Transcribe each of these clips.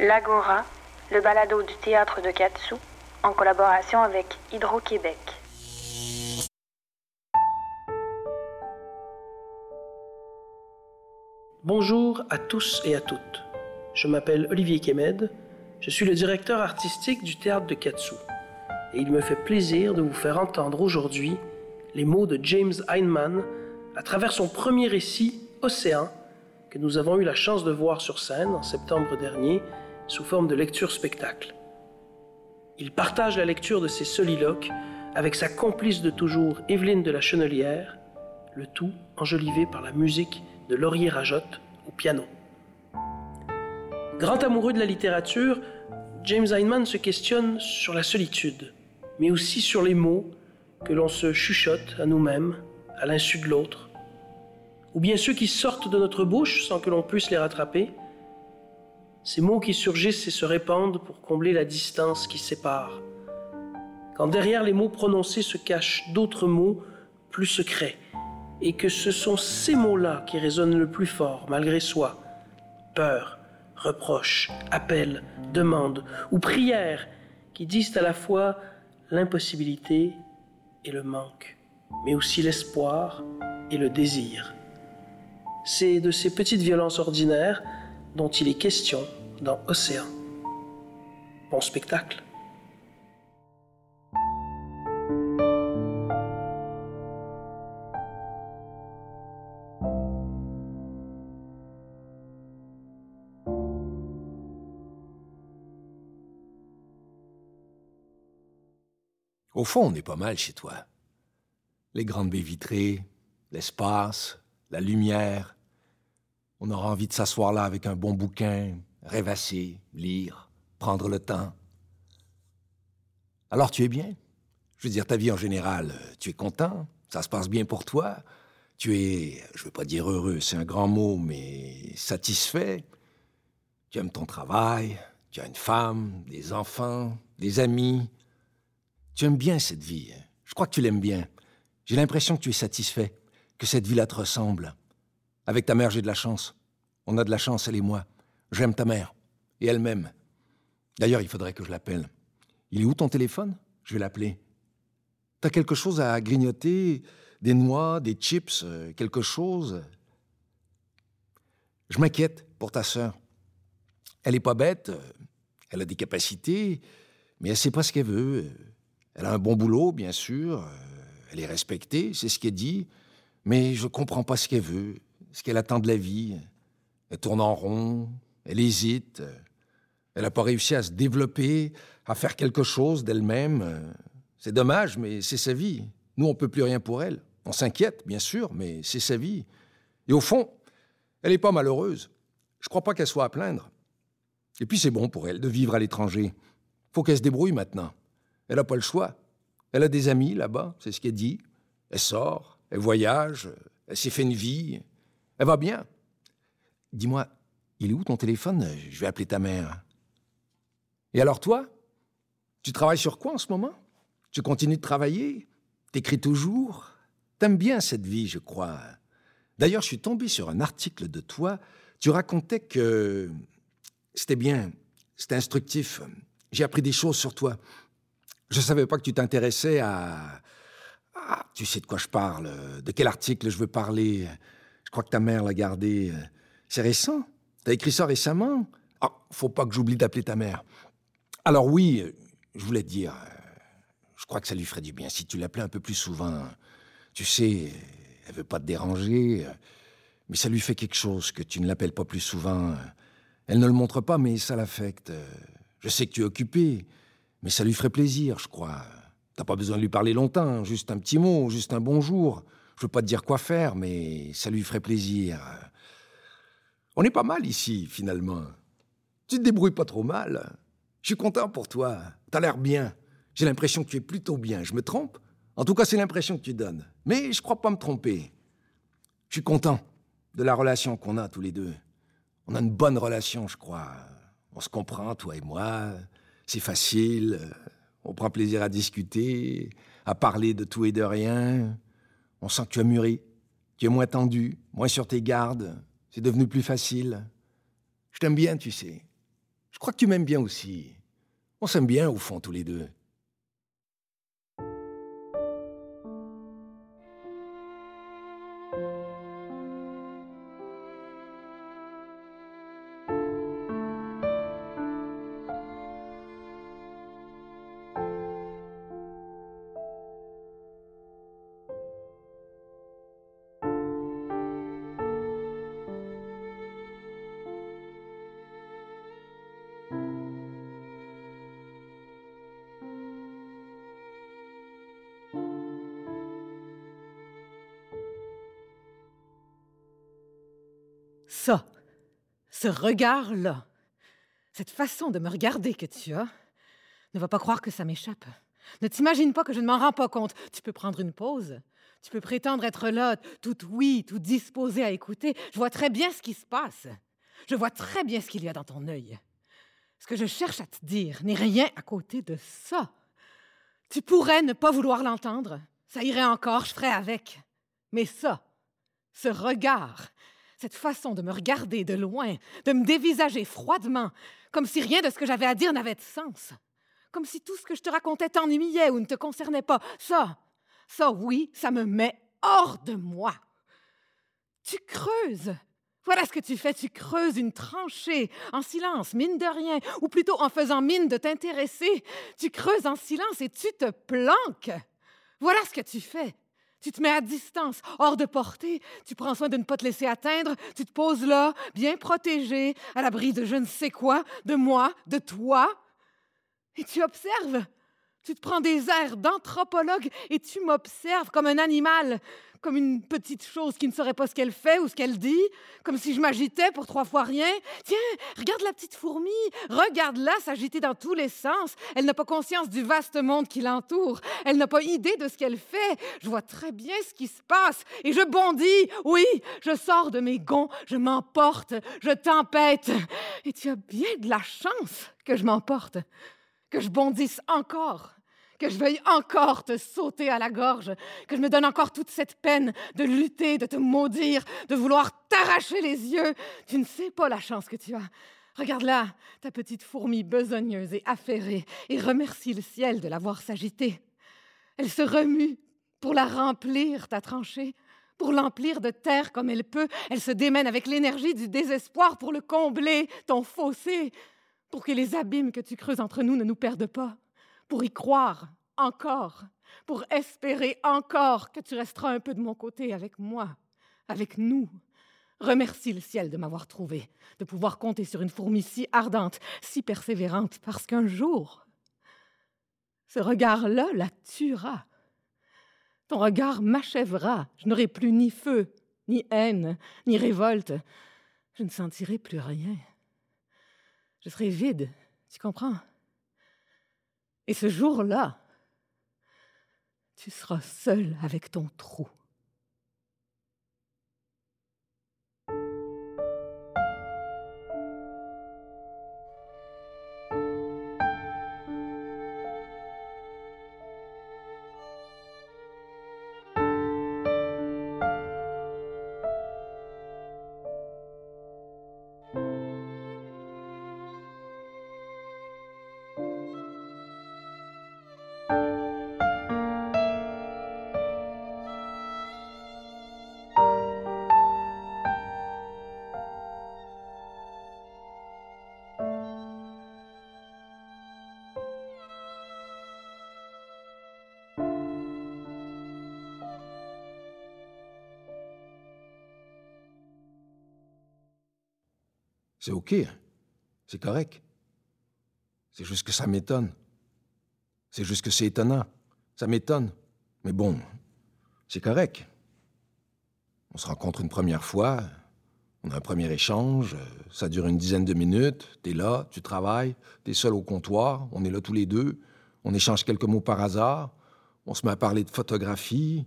L'Agora, le balado du théâtre de Katsu, en collaboration avec Hydro-Québec. Bonjour à tous et à toutes. Je m'appelle Olivier Kemed, je suis le directeur artistique du théâtre de Katsu et il me fait plaisir de vous faire entendre aujourd'hui les mots de James Heinemann à travers son premier récit Océan que nous avons eu la chance de voir sur scène en septembre dernier sous forme de lecture-spectacle. Il partage la lecture de ses soliloques avec sa complice de toujours Evelyne de la Chenelière, le tout enjolivé par la musique de Laurier Rajotte au piano. Grand amoureux de la littérature, James Heinemann se questionne sur la solitude, mais aussi sur les mots que l'on se chuchote à nous-mêmes, à l'insu de l'autre, ou bien ceux qui sortent de notre bouche sans que l'on puisse les rattraper, ces mots qui surgissent et se répandent pour combler la distance qui sépare. Quand derrière les mots prononcés se cachent d'autres mots plus secrets, et que ce sont ces mots-là qui résonnent le plus fort malgré soi. Peur, reproche, appel, demande ou prière qui disent à la fois l'impossibilité et le manque, mais aussi l'espoir et le désir. C'est de ces petites violences ordinaires dont il est question dans Océan. Bon spectacle. Au fond, on est pas mal chez toi. Les grandes baies vitrées, l'espace, la lumière. On aura envie de s'asseoir là avec un bon bouquin, rêvasser, lire, prendre le temps. Alors tu es bien? Je veux dire, ta vie en général, tu es content? Ça se passe bien pour toi? Tu es, je veux pas dire heureux, c'est un grand mot, mais satisfait? Tu aimes ton travail, tu as une femme, des enfants, des amis? Tu aimes bien cette vie. Je crois que tu l'aimes bien. J'ai l'impression que tu es satisfait, que cette vie-là te ressemble. Avec ta mère, j'ai de la chance. On a de la chance, elle et moi. J'aime ta mère. Et elle m'aime. D'ailleurs, il faudrait que je l'appelle. Il est où ton téléphone? Je vais l'appeler. T'as quelque chose à grignoter? Des noix, des chips, euh, quelque chose? Je m'inquiète pour ta sœur. Elle est pas bête, euh, elle a des capacités, mais elle sait pas ce qu'elle veut. Elle a un bon boulot, bien sûr, euh, elle est respectée, c'est ce qu'elle dit, mais je comprends pas ce qu'elle veut, ce qu'elle attend de la vie. Elle tourne en rond, elle hésite. Elle n'a pas réussi à se développer, à faire quelque chose d'elle-même. C'est dommage, mais c'est sa vie. Nous, on peut plus rien pour elle. On s'inquiète, bien sûr, mais c'est sa vie. Et au fond, elle n'est pas malheureuse. Je crois pas qu'elle soit à plaindre. Et puis c'est bon pour elle de vivre à l'étranger. Faut qu'elle se débrouille maintenant. Elle n'a pas le choix. Elle a des amis là-bas, c'est ce qu'elle dit. Elle sort, elle voyage, elle s'est fait une vie. Elle va bien. Dis-moi, il est où ton téléphone? Je vais appeler ta mère. Et alors toi? Tu travailles sur quoi en ce moment? Tu continues de travailler? T'écris toujours? T'aimes bien cette vie, je crois. D'ailleurs, je suis tombé sur un article de toi. Tu racontais que c'était bien, c'était instructif. J'ai appris des choses sur toi. Je savais pas que tu t'intéressais à... Ah, tu sais de quoi je parle. De quel article je veux parler. Je crois que ta mère l'a gardé. C'est récent T'as écrit ça récemment? Ah, faut pas que j'oublie d'appeler ta mère. Alors oui, je voulais te dire, je crois que ça lui ferait du bien si tu l'appelais un peu plus souvent. Tu sais, elle veut pas te déranger, mais ça lui fait quelque chose que tu ne l'appelles pas plus souvent. Elle ne le montre pas, mais ça l'affecte. Je sais que tu es occupé, mais ça lui ferait plaisir, je crois. T'as pas besoin de lui parler longtemps, juste un petit mot, juste un bonjour. Je veux pas te dire quoi faire, mais ça lui ferait plaisir. On est pas mal ici, finalement. Tu te débrouilles pas trop mal. Je suis content pour toi. T'as l'air bien. J'ai l'impression que tu es plutôt bien. Je me trompe? En tout cas, c'est l'impression que tu donnes. Mais je crois pas me tromper. Je suis content de la relation qu'on a tous les deux. On a une bonne relation, je crois. On se comprend, toi et moi. C'est facile. On prend plaisir à discuter, à parler de tout et de rien. On sent que tu as mûri. Tu es moins tendu, moins sur tes gardes. C'est devenu plus facile. Je t'aime bien, tu sais. Je crois que tu m'aimes bien aussi. On s'aime bien, au fond, tous les deux. Regard-là, cette façon de me regarder que tu as, ne va pas croire que ça m'échappe. Ne t'imagine pas que je ne m'en rends pas compte. Tu peux prendre une pause. Tu peux prétendre être là, tout oui, tout disposé à écouter. Je vois très bien ce qui se passe. Je vois très bien ce qu'il y a dans ton œil. Ce que je cherche à te dire n'est rien à côté de ça. Tu pourrais ne pas vouloir l'entendre. Ça irait encore, je ferais avec. Mais ça, ce regard, cette façon de me regarder de loin, de me dévisager froidement, comme si rien de ce que j'avais à dire n'avait de sens, comme si tout ce que je te racontais t'ennuyait ou ne te concernait pas, ça, ça oui, ça me met hors de moi. Tu creuses. Voilà ce que tu fais, tu creuses une tranchée en silence, mine de rien, ou plutôt en faisant mine de t'intéresser. Tu creuses en silence et tu te planques. Voilà ce que tu fais. Tu te mets à distance, hors de portée. Tu prends soin de ne pas te laisser atteindre. Tu te poses là, bien protégé, à l'abri de je ne sais quoi, de moi, de toi. Et tu observes. Tu te prends des airs d'anthropologue et tu m'observes comme un animal, comme une petite chose qui ne saurait pas ce qu'elle fait ou ce qu'elle dit, comme si je m'agitais pour trois fois rien. Tiens, regarde la petite fourmi, regarde-la s'agiter dans tous les sens. Elle n'a pas conscience du vaste monde qui l'entoure. Elle n'a pas idée de ce qu'elle fait. Je vois très bien ce qui se passe et je bondis. Oui, je sors de mes gonds, je m'emporte, je tempête. Et tu as bien de la chance que je m'emporte, que je bondisse encore que je veuille encore te sauter à la gorge, que je me donne encore toute cette peine de lutter, de te maudire, de vouloir t'arracher les yeux. Tu ne sais pas la chance que tu as. Regarde là, ta petite fourmi besogneuse et affairée, et remercie le ciel de l'avoir s'agiter. Elle se remue pour la remplir, ta tranchée, pour l'emplir de terre comme elle peut. Elle se démène avec l'énergie du désespoir pour le combler, ton fossé, pour que les abîmes que tu creuses entre nous ne nous perdent pas pour y croire encore, pour espérer encore que tu resteras un peu de mon côté avec moi, avec nous. Remercie le ciel de m'avoir trouvé, de pouvoir compter sur une fourmi si ardente, si persévérante, parce qu'un jour, ce regard-là la tuera. Ton regard m'achèvera. Je n'aurai plus ni feu, ni haine, ni révolte. Je ne sentirai plus rien. Je serai vide, tu comprends? Et ce jour-là, tu seras seul avec ton trou. OK. Hein. C'est correct. C'est juste que ça m'étonne. C'est juste que c'est étonnant. Ça m'étonne. Mais bon, c'est correct. On se rencontre une première fois, on a un premier échange, ça dure une dizaine de minutes, t'es là, tu travailles, t'es seul au comptoir, on est là tous les deux, on échange quelques mots par hasard, on se met à parler de photographie,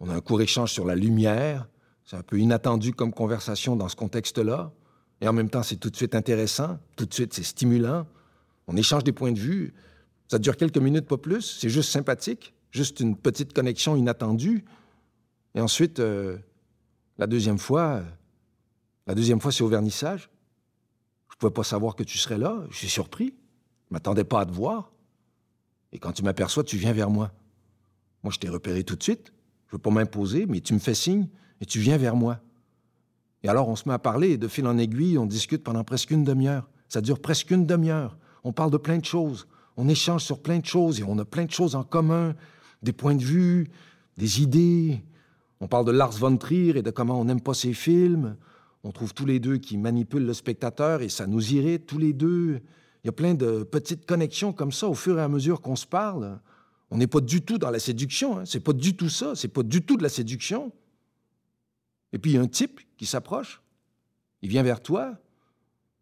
on a un court échange sur la lumière, c'est un peu inattendu comme conversation dans ce contexte-là. Et en même temps, c'est tout de suite intéressant, tout de suite, c'est stimulant. On échange des points de vue. Ça dure quelques minutes, pas plus. C'est juste sympathique, juste une petite connexion inattendue. Et ensuite, euh, la deuxième fois, la deuxième fois, c'est au vernissage. Je pouvais pas savoir que tu serais là. Je suis surpris. Je m'attendais pas à te voir. Et quand tu m'aperçois, tu viens vers moi. Moi, je t'ai repéré tout de suite. Je veux pas m'imposer, mais tu me fais signe et tu viens vers moi. Et alors, on se met à parler de fil en aiguille, on discute pendant presque une demi-heure. Ça dure presque une demi-heure. On parle de plein de choses. On échange sur plein de choses et on a plein de choses en commun, des points de vue, des idées. On parle de Lars von Trier et de comment on n'aime pas ses films. On trouve tous les deux qui manipulent le spectateur et ça nous irrite tous les deux. Il y a plein de petites connexions comme ça au fur et à mesure qu'on se parle. On n'est pas du tout dans la séduction. Hein. C'est pas du tout ça. C'est pas du tout de la séduction. Et puis il y a un type qui s'approche. Il vient vers toi.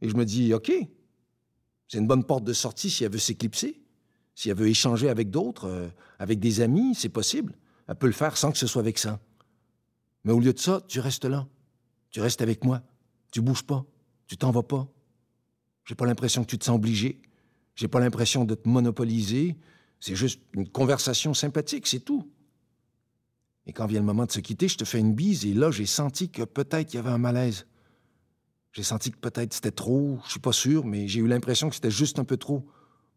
Et je me dis, OK, c'est une bonne porte de sortie si elle veut s'éclipser. Si elle veut échanger avec d'autres, euh, avec des amis, c'est possible. Elle peut le faire sans que ce soit ça. Mais au lieu de ça, tu restes là. Tu restes avec moi. Tu bouges pas. Tu t'en vas pas. J'ai pas l'impression que tu te sens obligé. J'ai pas l'impression de te monopoliser. C'est juste une conversation sympathique, c'est tout. Et quand vient le moment de se quitter, je te fais une bise et là, j'ai senti que peut-être il y avait un malaise. J'ai senti que peut-être c'était trop, je suis pas sûr, mais j'ai eu l'impression que c'était juste un peu trop.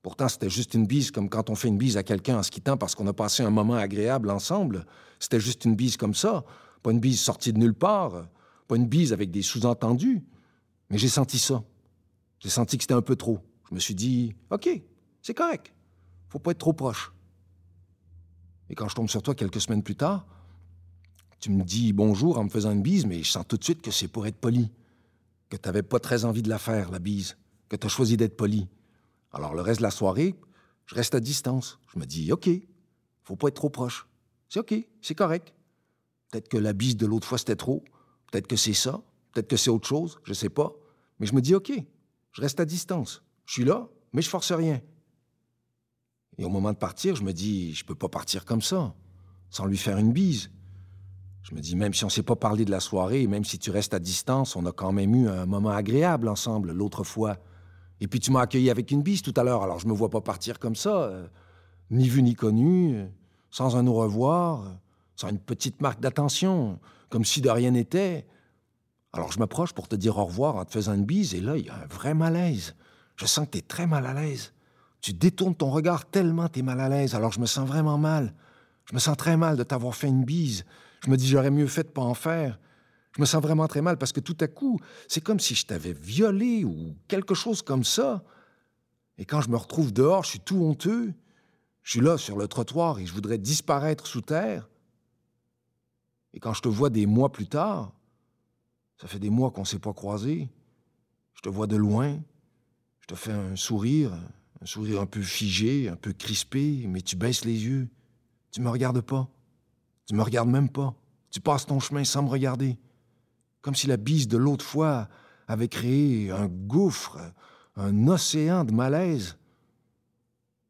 Pourtant, c'était juste une bise, comme quand on fait une bise à quelqu'un en se quittant parce qu'on a passé un moment agréable ensemble. C'était juste une bise comme ça. Pas une bise sortie de nulle part, pas une bise avec des sous-entendus. Mais j'ai senti ça. J'ai senti que c'était un peu trop. Je me suis dit, OK, c'est correct. Faut pas être trop proche. Et quand je tombe sur toi quelques semaines plus tard, tu me dis bonjour en me faisant une bise, mais je sens tout de suite que c'est pour être poli. Que tu n'avais pas très envie de la faire, la bise. Que tu as choisi d'être poli. Alors, le reste de la soirée, je reste à distance. Je me dis, OK, faut pas être trop proche. C'est OK, c'est correct. Peut-être que la bise de l'autre fois, c'était trop. Peut-être que c'est ça. Peut-être que c'est autre chose. Je sais pas. Mais je me dis, OK, je reste à distance. Je suis là, mais je force rien. Et au moment de partir, je me dis, je peux pas partir comme ça, sans lui faire une bise. Je me dis, même si on s'est pas parlé de la soirée, même si tu restes à distance, on a quand même eu un moment agréable ensemble l'autre fois. Et puis tu m'as accueilli avec une bise tout à l'heure, alors je me vois pas partir comme ça, euh, ni vu ni connu, sans un au revoir sans une petite marque d'attention, comme si de rien n'était. Alors je m'approche pour te dire au revoir en te faisant une bise, et là, il y a un vrai malaise. Je sens que tu es très mal à l'aise. Tu détournes ton regard tellement tu es mal à l'aise, alors je me sens vraiment mal. Je me sens très mal de t'avoir fait une bise. Je me dis, j'aurais mieux fait de pas en faire. Je me sens vraiment très mal parce que tout à coup, c'est comme si je t'avais violé ou quelque chose comme ça. Et quand je me retrouve dehors, je suis tout honteux. Je suis là sur le trottoir et je voudrais disparaître sous terre. Et quand je te vois des mois plus tard, ça fait des mois qu'on ne s'est pas croisés, je te vois de loin, je te fais un sourire, un sourire un peu figé, un peu crispé, mais tu baisses les yeux. Tu me regardes pas. Tu me regardes même pas. Tu passes ton chemin sans me regarder. Comme si la bise de l'autre fois avait créé un gouffre, un océan de malaise.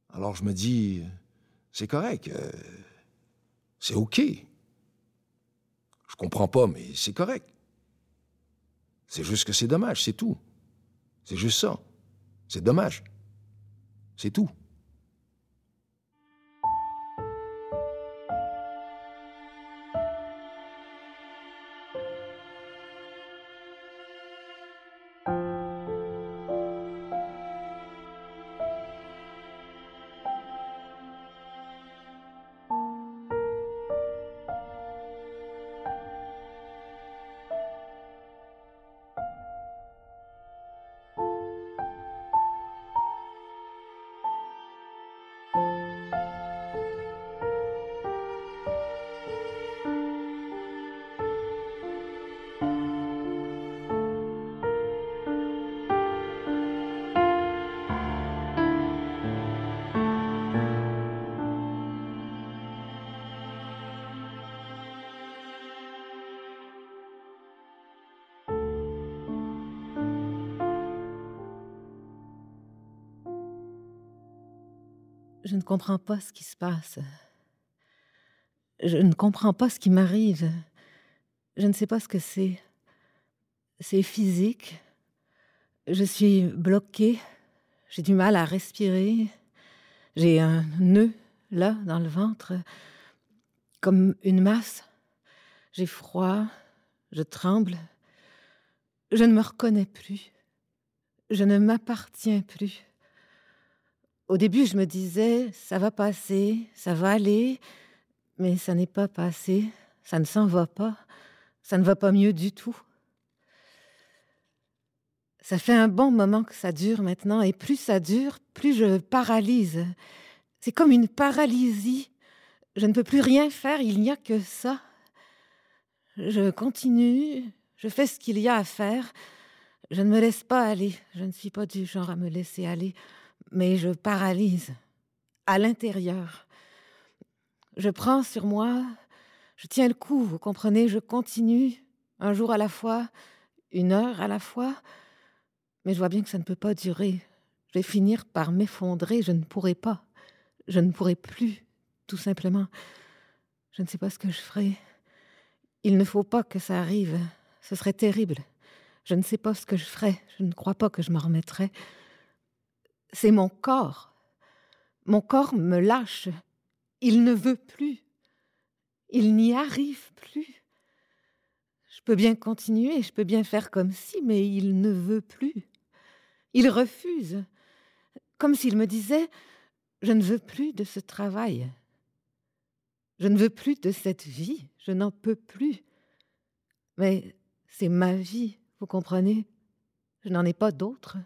Alors je me dis, c'est correct, euh, c'est OK. Je comprends pas, mais c'est correct. C'est juste que c'est dommage, c'est tout. C'est juste ça. C'est dommage. C'est tout. Je ne comprends pas ce qui se passe. Je ne comprends pas ce qui m'arrive. Je ne sais pas ce que c'est. C'est physique. Je suis bloquée. J'ai du mal à respirer. J'ai un nœud là dans le ventre, comme une masse. J'ai froid. Je tremble. Je ne me reconnais plus. Je ne m'appartiens plus. Au début, je me disais, ça va passer, ça va aller, mais ça n'est pas passé, ça ne s'en va pas, ça ne va pas mieux du tout. Ça fait un bon moment que ça dure maintenant, et plus ça dure, plus je paralyse. C'est comme une paralysie. Je ne peux plus rien faire, il n'y a que ça. Je continue, je fais ce qu'il y a à faire. Je ne me laisse pas aller, je ne suis pas du genre à me laisser aller, mais je paralyse à l'intérieur. Je prends sur moi, je tiens le coup, vous comprenez, je continue, un jour à la fois, une heure à la fois, mais je vois bien que ça ne peut pas durer. Je vais finir par m'effondrer, je ne pourrai pas. Je ne pourrai plus, tout simplement. Je ne sais pas ce que je ferai. Il ne faut pas que ça arrive. Ce serait terrible. Je ne sais pas ce que je ferai. Je ne crois pas que je m'en remettrai. C'est mon corps. Mon corps me lâche. Il ne veut plus. Il n'y arrive plus. Je peux bien continuer, je peux bien faire comme si, mais il ne veut plus. Il refuse, comme s'il me disait Je ne veux plus de ce travail. Je ne veux plus de cette vie. Je n'en peux plus. Mais c'est ma vie, vous comprenez? Je n'en ai pas d'autre.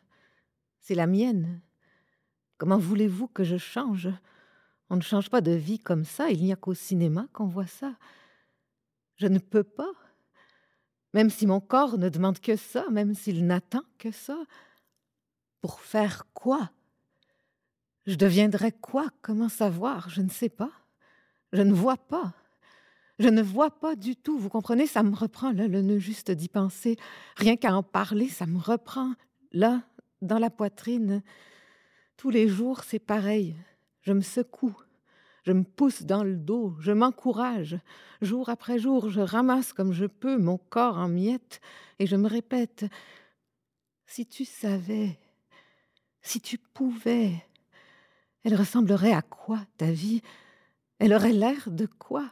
C'est la mienne. Comment voulez-vous que je change? On ne change pas de vie comme ça. Il n'y a qu'au cinéma qu'on voit ça. Je ne peux pas. Même si mon corps ne demande que ça, même s'il n'attend que ça, pour faire quoi? Je deviendrai quoi? Comment savoir? Je ne sais pas. Je ne vois pas. Je ne vois pas du tout. Vous comprenez? Ça me reprend, là, le nœud juste d'y penser. Rien qu'à en parler, ça me reprend. Là, dans la poitrine. Tous les jours, c'est pareil. Je me secoue. Je me pousse dans le dos, je m'encourage. Jour après jour, je ramasse comme je peux mon corps en miettes et je me répète Si tu savais, si tu pouvais, elle ressemblerait à quoi ta vie? Elle aurait l'air de quoi?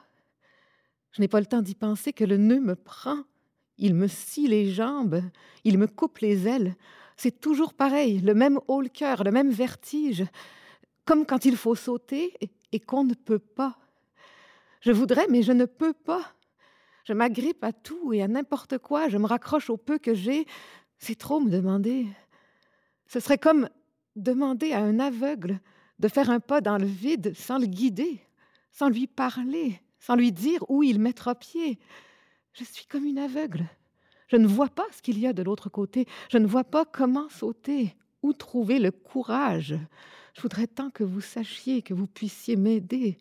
Je n'ai pas le temps d'y penser que le nœud me prend. Il me scie les jambes, il me coupe les ailes. C'est toujours pareil, le même haut le cœur, le même vertige, comme quand il faut sauter et qu'on ne peut pas. Je voudrais, mais je ne peux pas. Je m'agrippe à tout et à n'importe quoi, je me raccroche au peu que j'ai. C'est trop me demander. Ce serait comme demander à un aveugle de faire un pas dans le vide sans le guider, sans lui parler, sans lui dire où il mettra pied. Je suis comme une aveugle. Je ne vois pas ce qu'il y a de l'autre côté. Je ne vois pas comment sauter, où trouver le courage. Je voudrais tant que vous sachiez, que vous puissiez m'aider.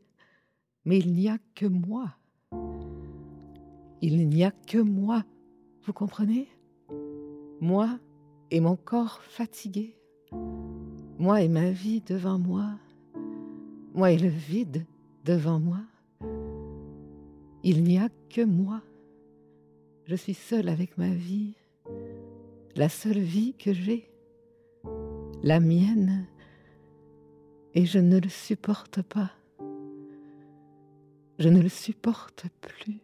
Mais il n'y a que moi. Il n'y a que moi. Vous comprenez? Moi et mon corps fatigué. Moi et ma vie devant moi. Moi et le vide devant moi. Il n'y a que moi. Je suis seule avec ma vie. La seule vie que j'ai. La mienne. Et je ne le supporte pas. Je ne le supporte plus.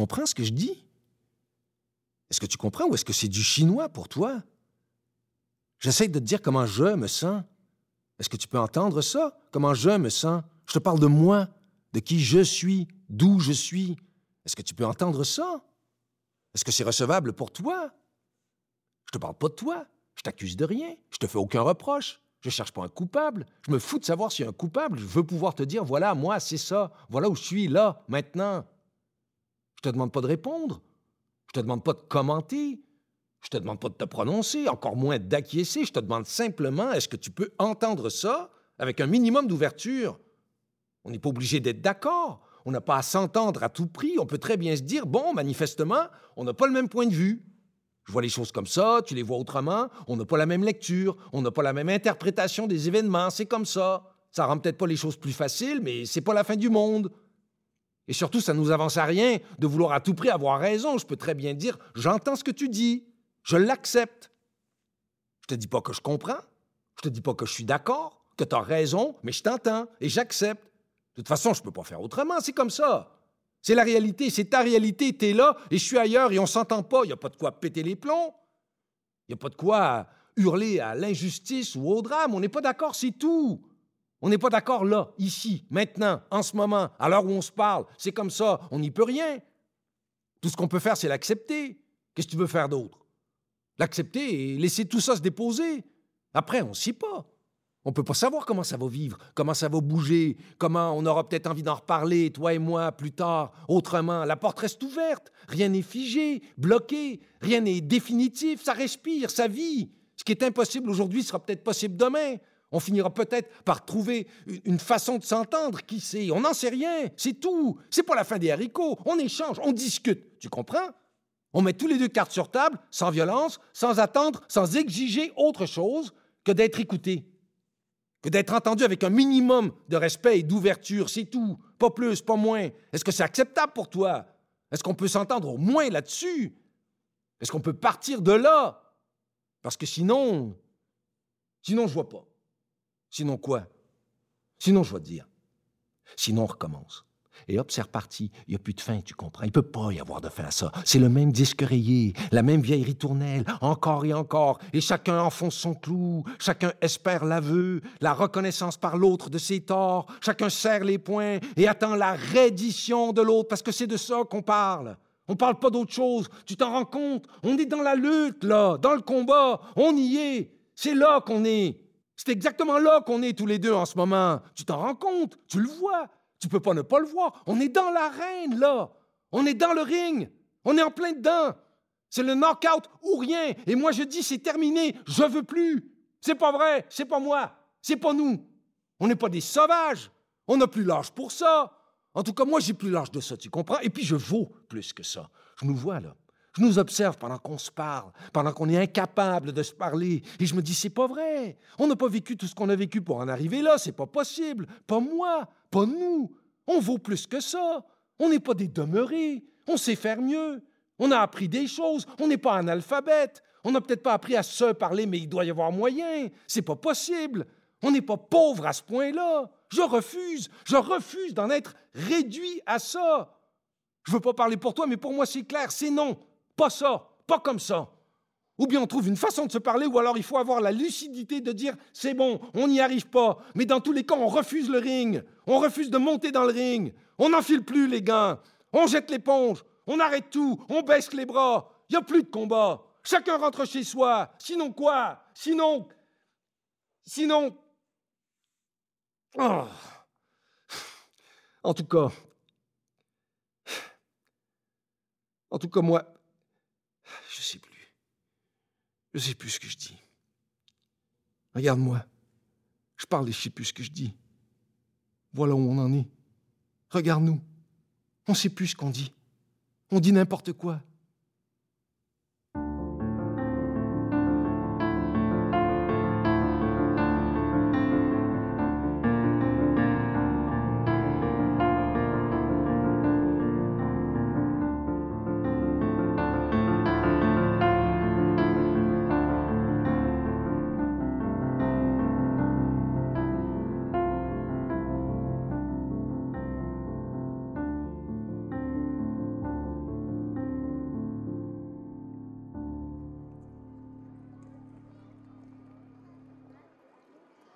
Comprends ce que je dis? Est-ce que tu comprends ou est-ce que c'est du chinois pour toi? J'essaie de te dire comment je me sens. Est-ce que tu peux entendre ça? Comment je me sens? Je te parle de moi, de qui je suis, d'où je suis. Est-ce que tu peux entendre ça? Est-ce que c'est recevable pour toi? Je te parle pas de toi. Je t'accuse de rien. Je te fais aucun reproche. Je cherche pas un coupable. Je me fous de savoir s'il y a un coupable. Je veux pouvoir te dire, voilà, moi, c'est ça. Voilà où je suis, là, maintenant. Je te demande pas de répondre. Je te demande pas de commenter. Je te demande pas de te prononcer, encore moins d'acquiescer. Je te demande simplement, est-ce que tu peux entendre ça avec un minimum d'ouverture? On n'est pas obligé d'être d'accord. On n'a pas à s'entendre à tout prix. On peut très bien se dire, bon, manifestement, on n'a pas le même point de vue. Je vois les choses comme ça, tu les vois autrement. On n'a pas la même lecture, on n'a pas la même interprétation des événements. C'est comme ça. Ça rend peut-être pas les choses plus faciles, mais c'est pas la fin du monde. Et surtout, ça nous avance à rien de vouloir à tout prix avoir raison. Je peux très bien dire, j'entends ce que tu dis, je l'accepte. Je te dis pas que je comprends, je te dis pas que je suis d'accord, que tu as raison, mais je t'entends et j'accepte. De toute façon, je peux pas faire autrement, c'est comme ça. C'est la réalité, c'est ta réalité, tu es là et je suis ailleurs et on s'entend pas. Il n'y a pas de quoi péter les plombs. Il n'y a pas de quoi hurler à l'injustice ou au drame. On n'est pas d'accord, c'est tout. On n'est pas d'accord là, ici, maintenant, en ce moment, à l'heure où on se parle. C'est comme ça, on n'y peut rien. Tout ce qu'on peut faire, c'est l'accepter. Qu'est-ce que tu veux faire d'autre? L'accepter et laisser tout ça se déposer. Après, on ne sait pas. On ne peut pas savoir comment ça va vivre, comment ça va bouger, comment on aura peut-être envie d'en reparler, toi et moi, plus tard, autrement. La porte reste ouverte, rien n'est figé, bloqué, rien n'est définitif, ça respire, ça vit. Ce qui est impossible aujourd'hui sera peut-être possible demain. On finira peut-être par trouver une façon de s'entendre, qui sait. On n'en sait rien, c'est tout. C'est pas la fin des haricots. On échange, on discute. Tu comprends? On met tous les deux cartes sur table, sans violence, sans attendre, sans exiger autre chose que d'être écouté, que d'être entendu avec un minimum de respect et d'ouverture, c'est tout. Pas plus, pas moins. Est-ce que c'est acceptable pour toi? Est-ce qu'on peut s'entendre au moins là-dessus? Est-ce qu'on peut partir de là? Parce que sinon, sinon je vois pas. Sinon quoi? Sinon, je vais te dire. Sinon, on recommence. Et hop, c'est reparti. Il n'y a plus de fin, tu comprends. Il peut pas y avoir de fin à ça. C'est le même disque rayé, la même vieille ritournelle, encore et encore. Et chacun enfonce son clou, chacun espère l'aveu, la reconnaissance par l'autre de ses torts. Chacun serre les poings et attend la reddition de l'autre, parce que c'est de ça qu'on parle. On parle pas d'autre chose. Tu t'en rends compte? On est dans la lutte, là, dans le combat. On y est. C'est là qu'on est. C'est exactement là qu'on est tous les deux en ce moment. Tu t'en rends compte, tu le vois. Tu peux pas ne pas le voir. On est dans l'arène, là. On est dans le ring. On est en plein dedans. C'est le knockout ou rien. Et moi, je dis, c'est terminé. Je veux plus. C'est pas vrai. C'est pas moi. C'est pas nous. On n'est pas des sauvages. On n'a plus l'âge pour ça. En tout cas, moi, j'ai plus l'âge de ça, tu comprends? Et puis, je vaux plus que ça. Je nous vois, là. Je nous observe pendant qu'on se parle, pendant qu'on est incapable de se parler. Et je me dis, c'est pas vrai. On n'a pas vécu tout ce qu'on a vécu pour en arriver là. C'est pas possible. Pas moi, pas nous. On vaut plus que ça. On n'est pas des demeurés. On sait faire mieux. On a appris des choses. On n'est pas analphabète. On n'a peut-être pas appris à se parler, mais il doit y avoir moyen. C'est pas possible. On n'est pas pauvre à ce point-là. Je refuse. Je refuse d'en être réduit à ça. Je veux pas parler pour toi, mais pour moi, c'est clair. C'est non. Pas ça, pas comme ça. Ou bien on trouve une façon de se parler, ou alors il faut avoir la lucidité de dire c'est bon, on n'y arrive pas. Mais dans tous les cas, on refuse le ring. On refuse de monter dans le ring. On n'enfile plus les gants. On jette l'éponge. On arrête tout. On baisse les bras. Il n'y a plus de combat. Chacun rentre chez soi. Sinon quoi? Sinon. Sinon. Oh. En tout cas. En tout cas, moi. Je sais plus. Ce que je dis. Regarde-moi. Je parle et je sais plus ce que je dis. Voilà où on en est. Regarde-nous. On sait plus ce qu'on dit. On dit n'importe quoi.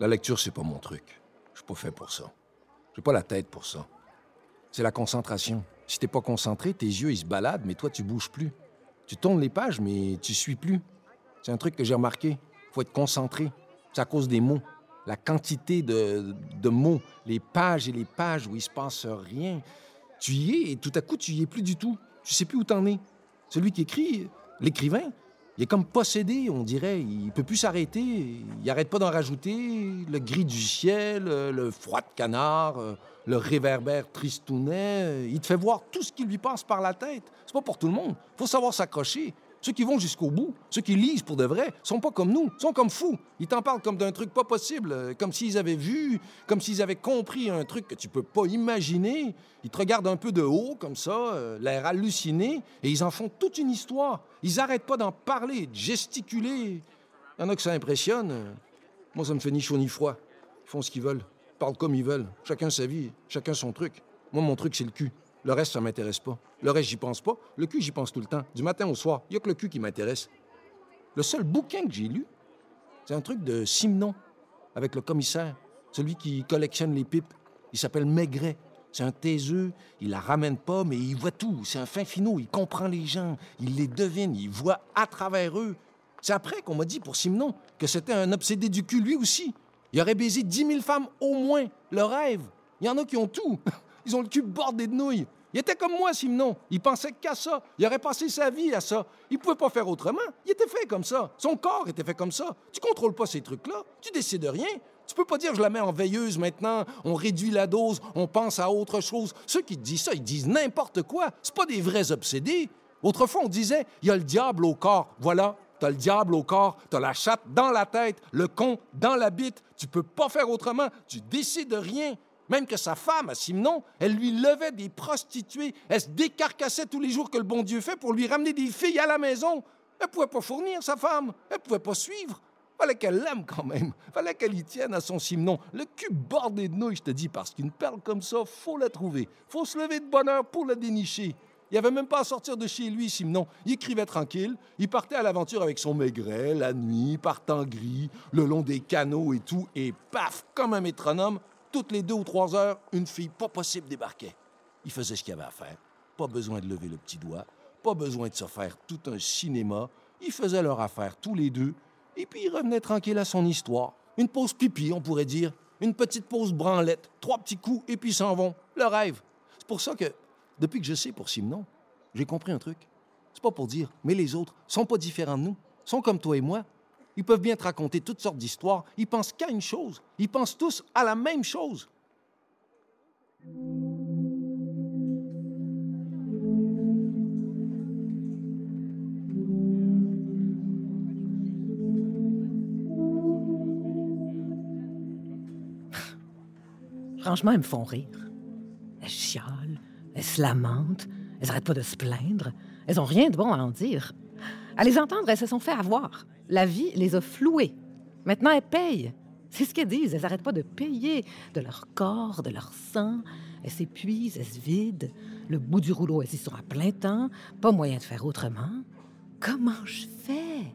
La lecture, c'est pas mon truc. Je suis pas fait pour ça. J'ai pas la tête pour ça. C'est la concentration. Si t'es pas concentré, tes yeux, ils se baladent, mais toi, tu bouges plus. Tu tournes les pages, mais tu suis plus. C'est un truc que j'ai remarqué. Faut être concentré. C'est à cause des mots. La quantité de, de mots, les pages et les pages où il se passe rien. Tu y es et tout à coup, tu y es plus du tout. Tu sais plus où t'en es. Celui qui écrit, l'écrivain, Il est comme possédé, on dirait. Il peut plus s'arrêter. Il arrête pas d'en rajouter. Le gris du ciel, le froid de canard, le réverbère tristounet. Il te fait voir tout ce qui lui passe par la tête. C'est pas pour tout le monde. Faut savoir s'accrocher. Ceux qui vont jusqu'au bout, ceux qui lisent pour de vrai, sont pas comme nous, sont comme fous. Ils t'en parlent comme d'un truc pas possible, euh, comme s'ils avaient vu, comme s'ils avaient compris un truc que tu peux pas imaginer. Ils te regardent un peu de haut, comme ça, euh, l'air halluciné, et ils en font toute une histoire. Ils arrêtent pas d'en parler, de gesticuler. Il y en a que ça impressionne. Moi, ça me fait ni chaud ni froid. Ils font ce qu'ils veulent, parlent comme ils veulent. Chacun sa vie, chacun son truc. Moi, mon truc, c'est le cul. Le reste, ça m'intéresse pas. Le reste, j'y pense pas. Le cul, j'y pense tout le temps. Du matin au soir, il y a que le cul qui m'intéresse. Le seul bouquin que j'ai lu, c'est un truc de Simon, avec le commissaire, celui qui collectionne les pipes. Il s'appelle Maigret. C'est un taiseux, il la ramène pas, mais il voit tout. C'est un fin finot, il comprend les gens, il les devine, il voit à travers eux. C'est après qu'on m'a dit pour Simon que c'était un obsédé du cul lui aussi. Il aurait baisé dix mille femmes au moins, le rêve. Il y en a qui ont tout. Ils ont le cul bordé de nouilles. Il était comme moi, Simon. Il pensait qu'à ça. Il aurait passé sa vie à ça. Il pouvait pas faire autrement. Il était fait comme ça. Son corps était fait comme ça. Tu contrôles pas ces trucs-là. Tu décides de rien. Tu peux pas dire je la mets en veilleuse maintenant, on réduit la dose, on pense à autre chose. Ceux qui disent ça, ils disent n'importe quoi. C'est pas des vrais obsédés. Autrefois, on disait il y a le diable au corps. Voilà, t'as le diable au corps, t'as la chatte dans la tête, le con dans la bite. Tu peux pas faire autrement. Tu décides de rien. Même que sa femme, à Simon, elle lui levait des prostituées. Elle se décarcassait tous les jours que le bon Dieu fait pour lui ramener des filles à la maison. Elle pouvait pas fournir sa femme. Elle pouvait pas suivre. Fallait qu'elle l'aime quand même. Fallait qu'elle y tienne à son Simon. Le cul bordé de nouilles, je te dis, parce qu'une perle comme ça, faut la trouver. Faut se lever de bonne heure pour la dénicher. Il avait même pas à sortir de chez lui, Simon. Il écrivait tranquille. Il partait à l'aventure avec son maigret, la nuit, partant gris, le long des canaux et tout. Et paf, comme un métronome, toutes les deux ou trois heures, une fille pas possible débarquait. Il faisait ce qu'il avait à faire. Pas besoin de lever le petit doigt. Pas besoin de se faire tout un cinéma. Ils faisaient leur affaire tous les deux. Et puis il revenait tranquille à son histoire. Une pause pipi, on pourrait dire. Une petite pause branlette. Trois petits coups et puis s'en vont. Le rêve. C'est pour ça que, depuis que je sais pour Simon, j'ai compris un truc. C'est pas pour dire, mais les autres sont pas différents de nous. Sont comme toi et moi. Ils peuvent bien te raconter toutes sortes d'histoires. Ils pensent qu'à une chose. Ils pensent tous à la même chose. Franchement, elles me font rire. Elles chialent, elles se lamentent, elles n'arrêtent pas de se plaindre. Elles n'ont rien de bon à en dire. À les entendre, elles se sont fait avoir. La vie les a flouées. Maintenant, elles payent. C'est ce qu'elles disent. Elles n'arrêtent pas de payer de leur corps, de leur sang. Elles s'épuisent, elles se vident. Le bout du rouleau, elles y sont à plein temps. Pas moyen de faire autrement. Comment je fais?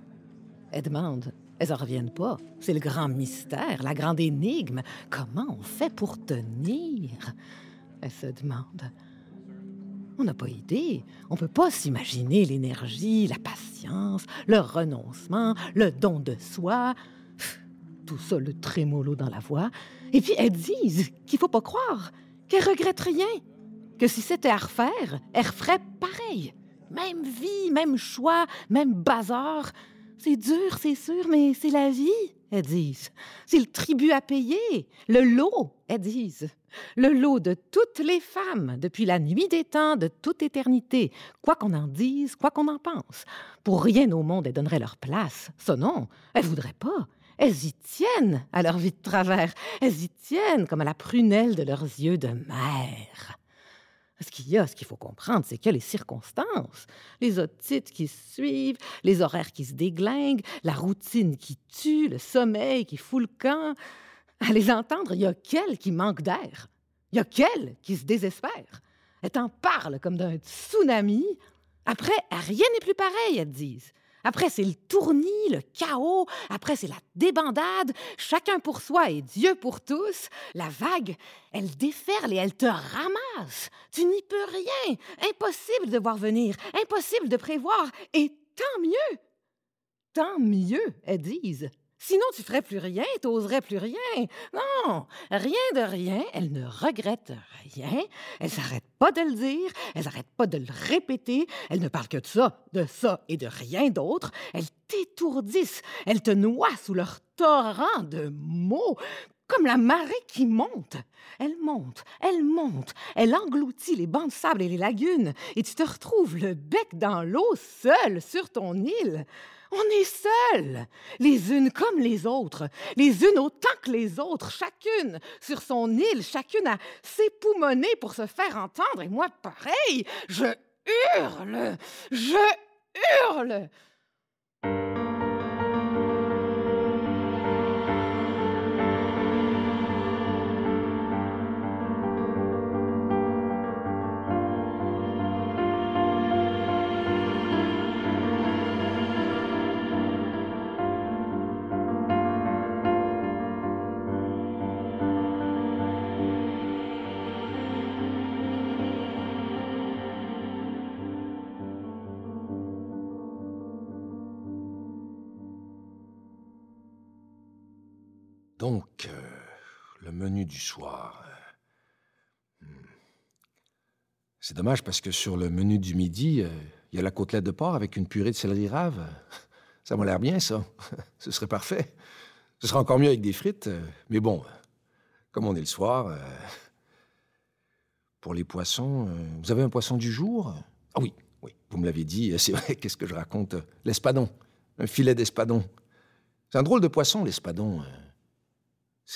Elles demandent. Elles n'en reviennent pas. C'est le grand mystère, la grande énigme. Comment on fait pour tenir? Elles se demandent. On n'a pas idée. On ne peut pas s'imaginer l'énergie, la patience, le renoncement, le don de soi. Tout ça, le trémolo dans la voix. Et puis elles disent qu'il faut pas croire, qu'elles regrettent rien, que si c'était à refaire, elles referaient pareil. Même vie, même choix, même bazar. C'est dur, c'est sûr, mais c'est la vie, elles disent. C'est le tribut à payer, le lot, elles disent le lot de toutes les femmes depuis la nuit des temps, de toute éternité, quoi qu'on en dise, quoi qu'on en pense. Pour rien au monde elles donneraient leur place. Ça non, elles voudraient pas. Elles y tiennent à leur vie de travers. Elles y tiennent comme à la prunelle de leurs yeux de mère. Ce qu'il y a, ce qu'il faut comprendre, c'est que les circonstances, les otites qui suivent, les horaires qui se déglinguent, la routine qui tue, le sommeil qui fout le camp, à les entendre, il y a qu'elle qui manque d'air. Il y a qu'elle qui se désespère. Elle t'en parle comme d'un tsunami. Après, rien n'est plus pareil, elles disent. Après, c'est le tournis, le chaos. Après, c'est la débandade. Chacun pour soi et Dieu pour tous. La vague, elle déferle et elle te ramasse. Tu n'y peux rien. Impossible de voir venir. Impossible de prévoir. Et tant mieux. Tant mieux, elles disent. Sinon, tu ferais plus rien, t'oserais plus rien. Non, rien de rien. Elle ne regrette rien. Elle s'arrête pas de le dire. Elle s'arrête pas de le répéter. Elle ne parle que de ça, de ça et de rien d'autre. Elle t'étourdissent. Elle te noie sous leur torrent de mots comme la marée qui monte. Elle monte, elle monte, elle engloutit les bancs de sable et les lagunes, et tu te retrouves le bec dans l'eau, seul sur ton île. On est seuls, les unes comme les autres, les unes autant que les autres, chacune sur son île, chacune à s'époumoner pour se faire entendre. Et moi, pareil, je hurle, je hurle. Menu du soir. hmm. C'est dommage parce que sur le menu du midi, euh, il y a la côtelette de porc avec une purée de céleri rave. Ça m'a l'air bien, ça. Ce serait parfait. Ce serait encore mieux avec des frites. euh, Mais bon, comme on est le soir, euh, pour les poissons, vous avez un poisson du jour? Ah oui, oui, vous me l'avez dit, c'est vrai, qu'est-ce que je raconte? L'espadon, un filet d'espadon. C'est un drôle de poisson, l'espadon.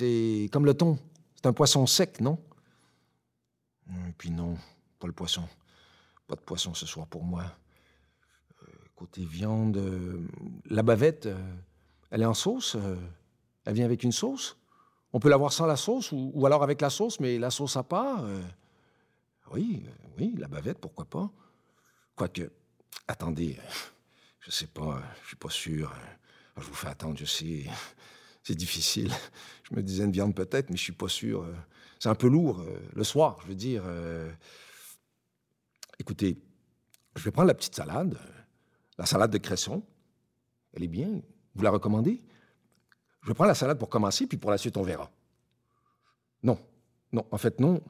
Euh. C'est comme le thon. C'est un poisson sec, non? Et puis non, pas le poisson. Pas de poisson ce soir pour moi. Euh, côté viande, euh, la bavette, euh, elle est en sauce euh, Elle vient avec une sauce On peut l'avoir sans la sauce ou, alors avec la sauce, mais la sauce à part euh, Oui, euh, oui, la bavette, pourquoi pas Quoique, attendez, euh, je sais pas, euh, je suis pas sûr. euh, Je vous fais attendre, je sais. C'est difficile. Je me disais une viande peut-être, mais je suis pas sûr. euh, C'est un peu lourd euh, le soir, je veux dire. euh. Écoutez, je vais prendre la petite salade, la salade de cresson. Elle est bien. Vous la recommandez? Je vais prendre la salade pour commencer, puis pour la suite, on verra. Non, non, en fait, non.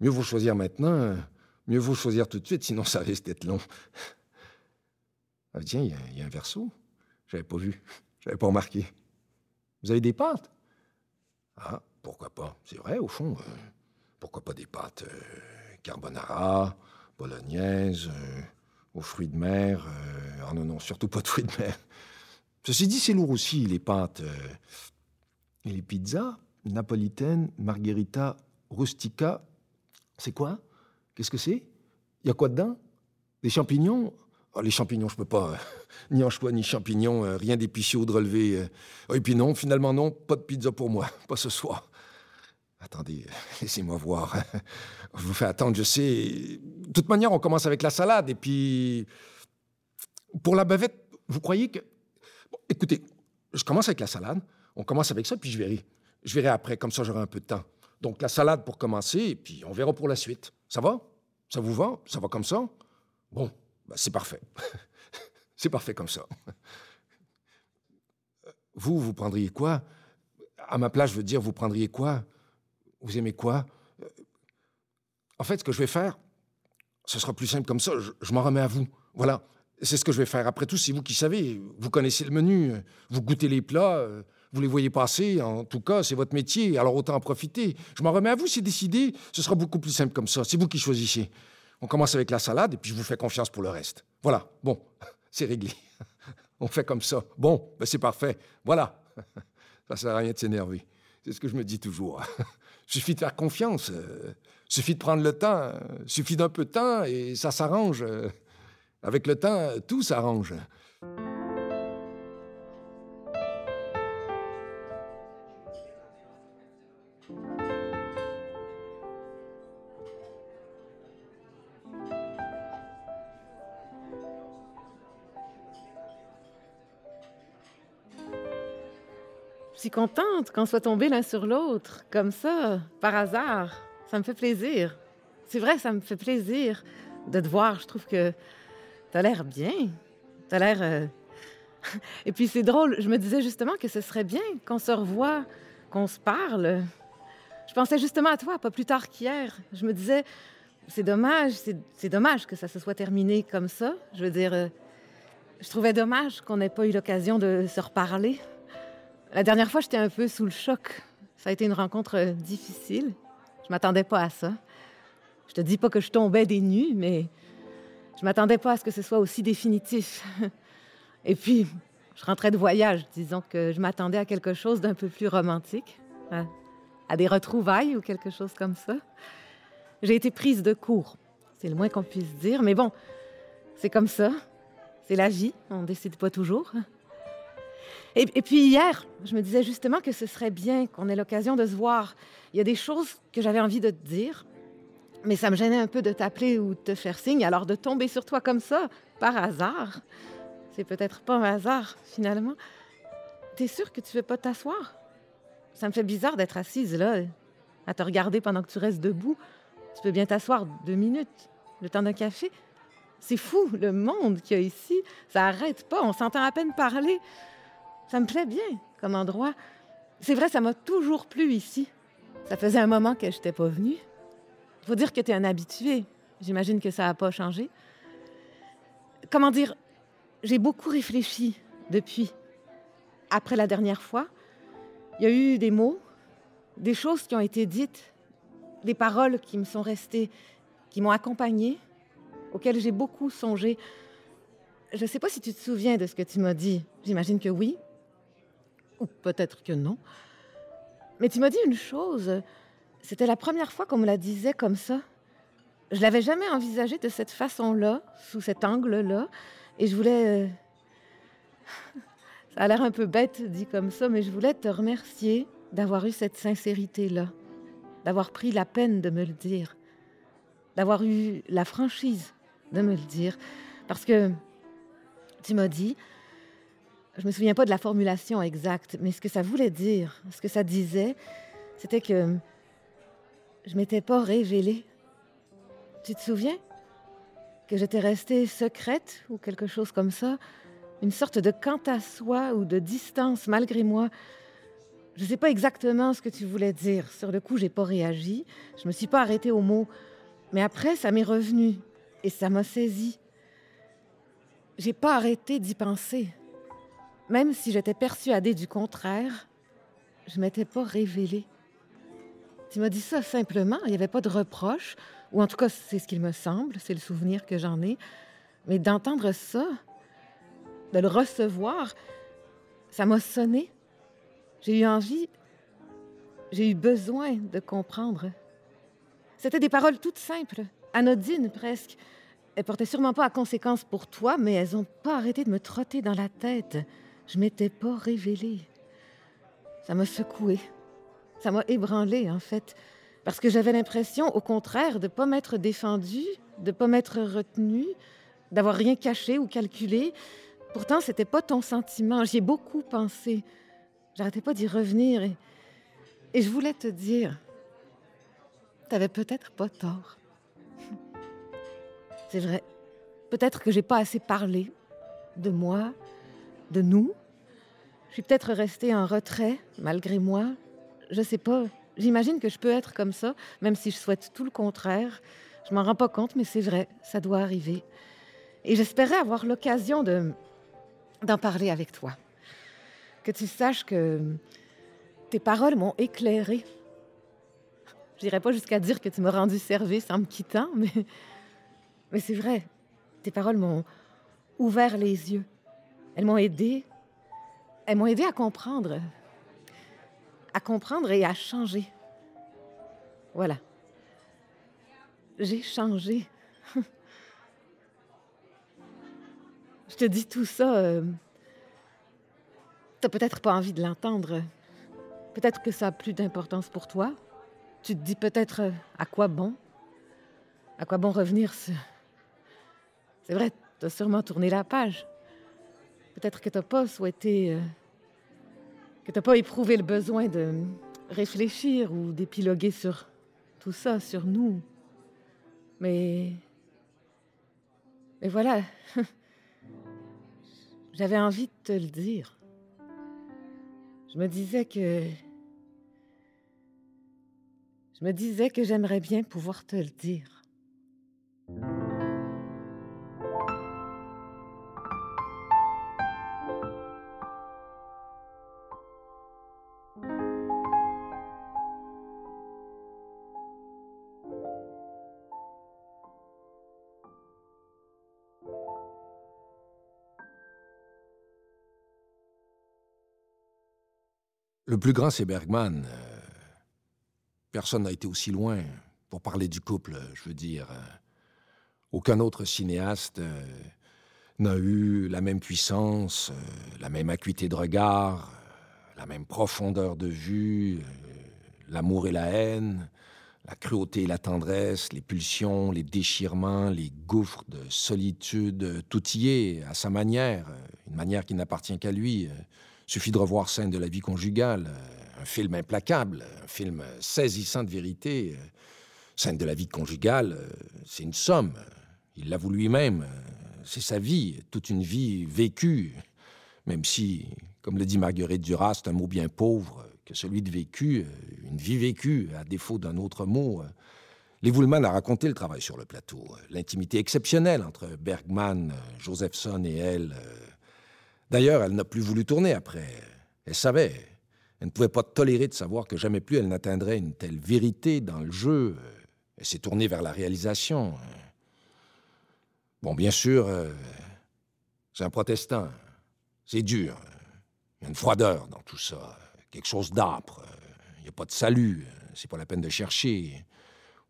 Mieux vaut choisir maintenant. Mieux vaut choisir tout de suite, sinon ça risque d'être long. Ah, tiens, il y, a- il y a un verso. J'avais pas vu. J'avais pas remarqué. Vous avez des pâtes? Ah, pourquoi pas? C'est vrai, au fond. euh, pourquoi pas des pâtes euh, carbonara, bolognaise, euh, aux fruits de mer Ah non, non, surtout pas de fruits de mer. Ceci dit, c'est lourd aussi, les pâtes. et les pizzas napolitaines, margherita, rustica. C'est quoi? Qu'est-ce que c'est? Il y a quoi dedans? Des champignons? Oh, Les champignons, je peux pas. euh, ni anchois, ni champignons, euh, rien d'épicé ou de relevé. Oh, et puis non, finalement non, pas de pizza pour moi, pas ce soir. Attendez, laissez-moi voir. Je vous fais attendre, je sais. De toute manière, on commence avec la salade, et puis... Pour la bavette, vous croyez que... Écoutez, je commence avec la salade, on commence avec ça, puis je verrai. Je verrai après, comme ça j'aurai un peu de temps. Donc la salade pour commencer, et puis on verra pour la suite. Ça va? Ça vous va? Ça va comme ça? Bon, ben, c'est parfait. c'est parfait comme ça. Vous, vous prendriez quoi? À ma place, je veux dire, vous prendriez quoi? Vous aimez quoi? Euh, En fait, ce que je vais faire, ce sera plus simple comme ça. Je, je m'en remets à vous. Voilà. C'est ce que je vais faire. Après tout, c'est vous qui savez. Vous connaissez le menu. Vous goûtez les plats. euh, Vous les voyez passer. En tout cas, c'est votre métier. Alors autant en profiter. Je m'en remets à vous. C'est décidé. Ce sera beaucoup plus simple comme ça. C'est vous qui choisissez. On commence avec la salade et puis je vous fais confiance pour le reste. Voilà. Bon, c'est réglé. On fait comme ça. Bon, ben c'est parfait. Voilà. Ça sert à rien de s'énerver. C'est ce que je me dis toujours. suffit de faire confiance. euh, suffit de prendre le temps. euh, suffit d'un peu de temps et ça s'arrange. Avec le temps, tout s'arrange. Suis contente qu'on soit tombés l'un sur l'autre, comme ça, par hasard. Ça me fait plaisir. C'est vrai, ça me fait plaisir de te voir. Je trouve que t'as l'air bien. T'as l'air. euh, Et puis c'est drôle, je me disais justement que ce serait bien qu'on se revoie, qu'on se parle. Je pensais justement à toi, pas plus tard qu'hier. Je me disais, c'est dommage, c'est dommage que ça se soit terminé comme ça. Je veux dire, euh, je trouvais dommage qu'on n'ait pas eu l'occasion de se reparler. La dernière fois, j'étais un peu sous le choc. Ça a été une rencontre euh, difficile. Je m'attendais pas à ça. Je te dis pas que je tombais des nues, mais je m'attendais pas à ce que ce soit aussi définitif. Et puis, je rentrais de voyage, disons que je m'attendais à quelque chose d'un peu plus romantique, à, des retrouvailles ou quelque chose comme ça. J'ai été prise de court, c'est le moins qu'on puisse dire, mais bon, c'est comme ça. C'est la vie, on décide pas toujours. Et, puis hier, je me disais justement que ce serait bien qu'on ait l'occasion de se voir. Il y a des choses que j'avais envie de te dire, mais ça me gênait un peu de t'appeler ou de te faire signe, alors de tomber sur toi comme ça, par hasard, c'est peut-être pas un hasard, finalement. T'es sûr que tu veux pas t'asseoir? Ça me fait bizarre d'être assise là, à te regarder pendant que tu restes debout. Tu peux bien t'asseoir deux minutes, le temps d'un café. C'est fou, le monde qu'il y a ici. Ça arrête pas, on s'entend à peine parler. Ça me plaît bien comme endroit. C'est vrai, ça m'a toujours plu ici. Ça faisait un moment que je n'étais pas venue. Il faut dire que tu es un habitué. J'imagine que ça n'a pas changé. Comment dire, j'ai beaucoup réfléchi depuis. Après la dernière fois, il y a eu des mots, des choses qui ont été dites, des paroles qui me sont restées, qui m'ont accompagnée, auxquelles j'ai beaucoup songé. Je ne sais pas si tu te souviens de ce que tu m'as dit. J'imagine que oui, peut-être que non. Mais tu m'as dit une chose. C'était la première fois qu'on me la disait comme ça. Je l'avais jamais envisagé de cette façon-là, sous cet angle-là. Et je voulais... Euh, ça a l'air un peu bête dit comme ça, mais je voulais te remercier d'avoir eu cette sincérité-là, d'avoir pris la peine de me le dire, d'avoir eu la franchise de me le dire. Parce que tu m'as dit, je me souviens pas de la formulation exacte, mais ce que ça voulait dire, ce que ça disait, c'était que je m'étais pas révélée. Tu te souviens? Que j'étais restée secrète ou quelque chose comme ça, une sorte de quant à soi ou de distance malgré moi. Je ne sais pas exactement ce que tu voulais dire. Sur le coup, j'ai pas réagi. Je me suis pas arrêtée au mot. Mais après, ça m'est revenu et ça m'a saisi. J'ai pas arrêté d'y penser. Même si j'étais persuadée du contraire, je m'étais pas révélée. Tu m'as dit ça simplement, il n'y avait pas de reproche, ou en tout cas, c'est ce qu'il me semble, c'est le souvenir que j'en ai. Mais d'entendre ça, de le recevoir, ça m'a sonné. J'ai eu envie, j'ai eu besoin de comprendre. C'était des paroles toutes simples, anodines presque. Elles portaient sûrement pas à conséquence pour toi, mais elles n'ont pas arrêté de me trotter dans la tête. Je m'étais pas révélée. Ça m'a secoué. Ça m'a ébranlé, en fait. Parce que j'avais l'impression, au contraire, de ne pas m'être défendue, de ne pas m'être retenue, d'avoir rien caché ou calculé. Pourtant, c'était pas ton sentiment. J'y ai beaucoup pensé. J'arrêtais pas d'y revenir. Et, et je voulais te dire, t'avais peut-être pas tort. C'est vrai. Peut-être que j'ai pas assez parlé de moi, de nous. Je suis peut-être restée en retrait, malgré moi. Je sais pas. J'imagine que je peux être comme ça, même si je souhaite tout le contraire. Je m'en rends pas compte, mais c'est vrai, ça doit arriver. Et j'espérais avoir l'occasion de d'en parler avec toi. Que tu saches que tes paroles m'ont éclairé. Je n'irai pas jusqu'à dire que tu m'as rendu service en me quittant, mais, mais c'est vrai. Tes paroles m'ont ouvert les yeux. Elles m'ont aidé. Elles m'ont aidé à comprendre à comprendre et à changer. Voilà. J'ai changé. Je te dis tout ça. Euh, T'as peut-être pas envie de l'entendre. Peut-être que ça a plus d'importance pour toi. Tu te dis peut-être euh, à quoi bon? À quoi bon revenir C'est vrai, t'as sûrement tourné la page. Peut-être que t'as pas souhaité. Euh, que tu n'as pas éprouvé le besoin de réfléchir ou d'épiloguer sur tout ça, sur nous. Mais. Mais voilà. J'avais envie de te le dire. Je me disais que... Je me disais que j'aimerais bien pouvoir te le dire. Le plus grand, c'est Bergman. Euh, Personne n'a été aussi loin pour parler du couple, je veux dire. Euh, Aucun autre cinéaste euh, n'a eu la même puissance, la même acuité de regard, la même profondeur de vue, l'amour et la haine, la cruauté et la tendresse, les pulsions, les déchirements, les gouffres de solitude, tout y est à sa manière, une manière qui n'appartient qu'à lui. Suffit de revoir Scène de la vie conjugale, un film implacable, un film saisissant de vérité. Scène de la vie conjugale, c'est une somme. Il l'avoue lui-même. C'est sa vie, toute une vie vécue. Même si, comme le dit Marguerite Duras, c'est un mot bien pauvre que celui de vécu, une vie vécue, à défaut d'un autre mot. Les Woolman a raconté le travail sur le plateau, l'intimité exceptionnelle entre Bergman, Josephson et elle. D'ailleurs, elle n'a plus voulu tourner après. Elle savait. Elle ne pouvait pas tolérer de savoir que jamais plus elle n'atteindrait une telle vérité dans le jeu. Elle s'est tournée vers la réalisation. Bon, bien sûr, euh, c'est un protestant. C'est dur. Il y a une froideur dans tout ça. Quelque chose d'âpre. Il n'y a pas de salut. C'est pas la peine de chercher.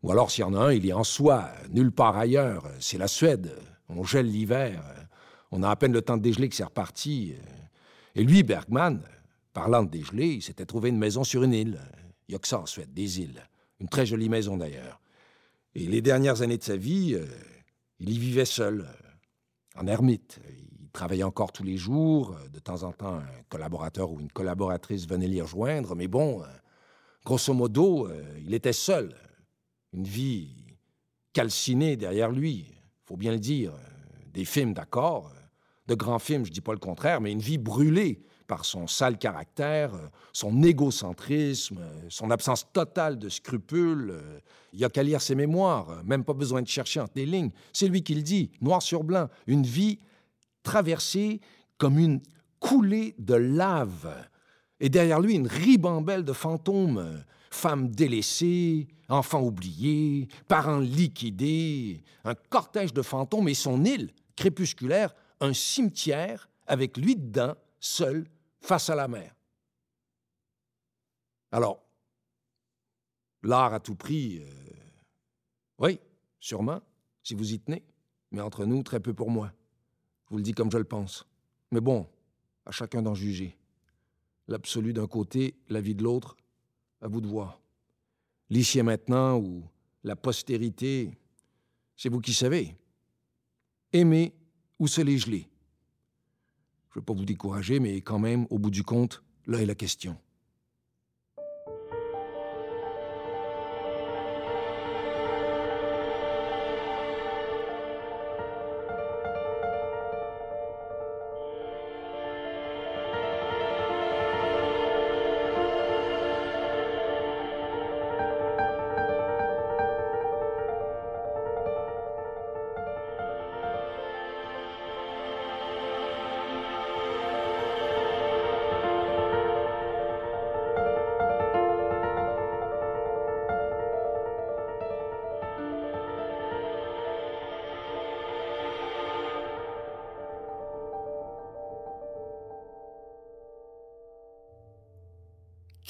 Ou alors, s'il y en a un, il est en soi, nulle part ailleurs. C'est la Suède. On gèle l'hiver. On a à peine le temps de dégeler que c'est reparti. Et lui, Bergman, parlant de dégeler, il s'était trouvé une maison sur une île. Il a que ça en Suède, des îles. Une très jolie maison d'ailleurs. Et les dernières années de sa vie, euh, il y vivait seul, euh, en ermite. Il travaillait encore tous les jours. Euh, De temps en temps, un collaborateur ou une collaboratrice venait l'y rejoindre. Mais bon, euh, grosso modo, euh, il était seul. Une vie calcinée derrière lui, faut bien le dire. Des films, d'accord. De grands films, je dis pas le contraire, mais une vie brûlée par son sale caractère, euh, son égocentrisme, euh, son absence totale de scrupules. euh, Il y a qu'à lire ses mémoires, même pas besoin de chercher entre les lignes. C'est lui qui le dit, noir sur blanc. Une vie traversée comme une coulée de lave. Et derrière lui, une ribambelle de fantômes. Femmes délaissées, enfants oubliés, parents liquidés, un cortège de fantômes et son île crépusculaire, un cimetière avec lui dedans, seul, face à la mer. Alors, l'art à tout prix, euh, oui, sûrement, si vous y tenez, mais entre nous, très peu pour moi. Je vous le dis comme je le pense. Mais bon, à chacun d'en juger. L'absolu d'un côté, la vie de l'autre, à vous de voir. L'ici et maintenant ou la postérité, c'est vous qui savez. Aimer ou se les geler. Je ne veux pas vous décourager, mais quand même, au bout du compte, là est la question.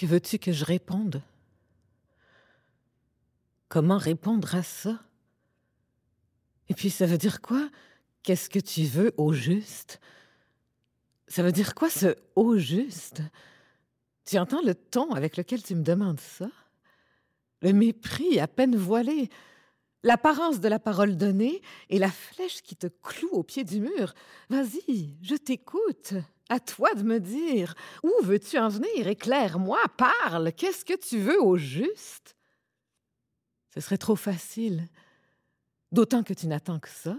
Que veux-tu que je réponde? Comment répondre à ça? Et puis ça veut dire quoi? Qu'est-ce que tu veux au juste? Ça veut dire quoi ce au juste Tu entends le ton avec lequel tu me demandes ça? Le mépris à peine voilé, l'apparence de la parole donnée et la flèche qui te cloue au pied du mur. Vas-y, je t'écoute. À toi de me dire. Où veux-tu en venir? Éclaire-moi, parle. Qu'est-ce que tu veux au juste? Ce serait trop facile. D'autant que tu n'attends que ça.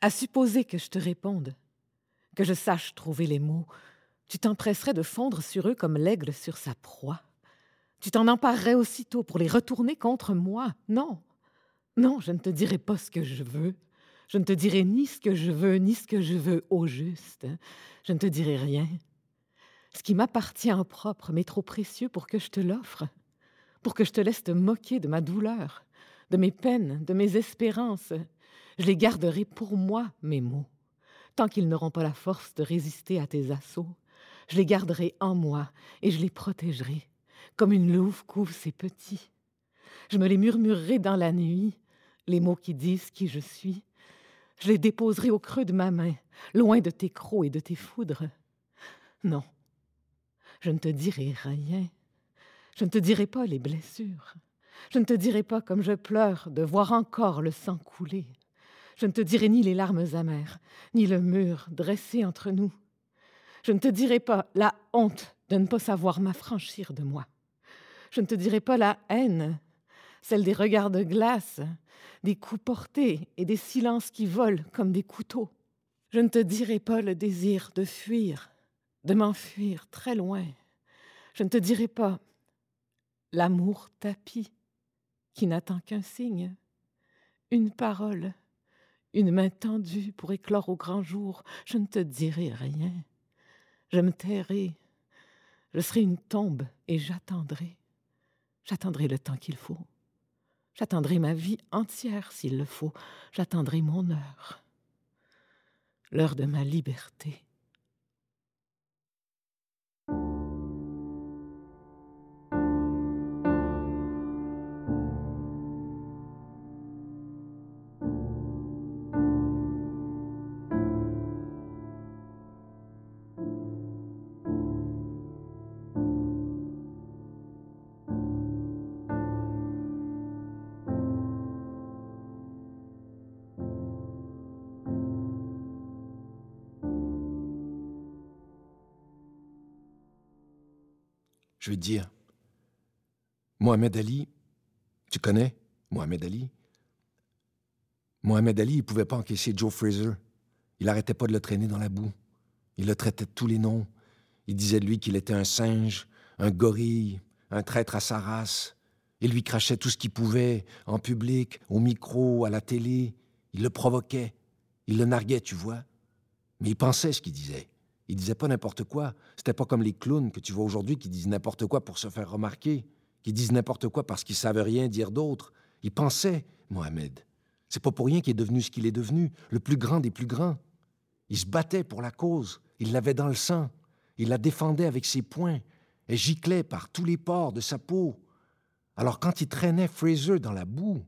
À supposer que je te réponde. que je sache trouver les mots, tu t'empresserais de fondre sur eux comme l'aigle sur sa proie. Tu t'en emparerais aussitôt pour les retourner contre moi. Non, non, je ne te dirai pas ce que je veux. Je ne te dirai ni ce que je veux, ni ce que je veux au juste. Je ne te dirai rien. Ce qui m'appartient en propre m'est trop précieux pour que je te l'offre, pour que je te laisse te moquer de ma douleur, de mes peines, de mes espérances. Je les garderai pour moi, mes mots, tant qu'ils n'auront pas la force de résister à tes assauts. Je les garderai en moi et je les protégerai, comme une louve couvre ses petits. Je me les murmurerai dans la nuit, les mots qui disent qui je suis. Je les déposerai au creux de ma main, loin de tes crocs et de tes foudres. Non, je ne te dirai rien. Je ne te dirai pas les blessures. Je ne te dirai pas comme je pleure de voir encore le sang couler. Je ne te dirai ni les larmes amères, ni le mur dressé entre nous. Je ne te dirai pas la honte de ne pas savoir m'affranchir de moi. Je ne te dirai pas la haine, celle des regards de glace, des coups portés et des silences qui volent comme des couteaux. Je ne te dirai pas le désir de fuir, de m'enfuir très loin. Je ne te dirai pas l'amour tapis qui n'attend qu'un signe, une parole, une main tendue pour éclore au grand jour. Je ne te dirai rien. Je me tairai. Je serai une tombe et j'attendrai. J'attendrai le temps qu'il faut. J'attendrai ma vie entière s'il le faut. J'attendrai mon heure. L'heure de ma liberté. Dire. Mohamed Ali, tu connais Mohamed Ali? Mohamed Ali, il pouvait pas encaisser Joe Fraser. Il arrêtait pas de le traîner dans la boue. Il le traitait de tous les noms. Il disait de lui qu'il était un singe, un gorille, un traître à sa race. Il lui crachait tout ce qu'il pouvait, en public, au micro, à la télé. Il le provoquait. Il le narguait, tu vois. Mais il pensait ce qu'il disait. Il disait pas n'importe quoi. C'était pas comme les clowns que tu vois aujourd'hui qui disent n'importe quoi pour se faire remarquer, qui disent n'importe quoi parce qu'ils savent rien dire d'autre. Il pensait, Mohamed. C'est pas pour rien qu'il est devenu ce qu'il est devenu, le plus grand des plus grands. Il se battait pour la cause. Il l'avait dans le sang. Il la défendait avec ses poings. Elle giclait par tous les pores de sa peau. Alors quand il traînait Fraser dans la boue,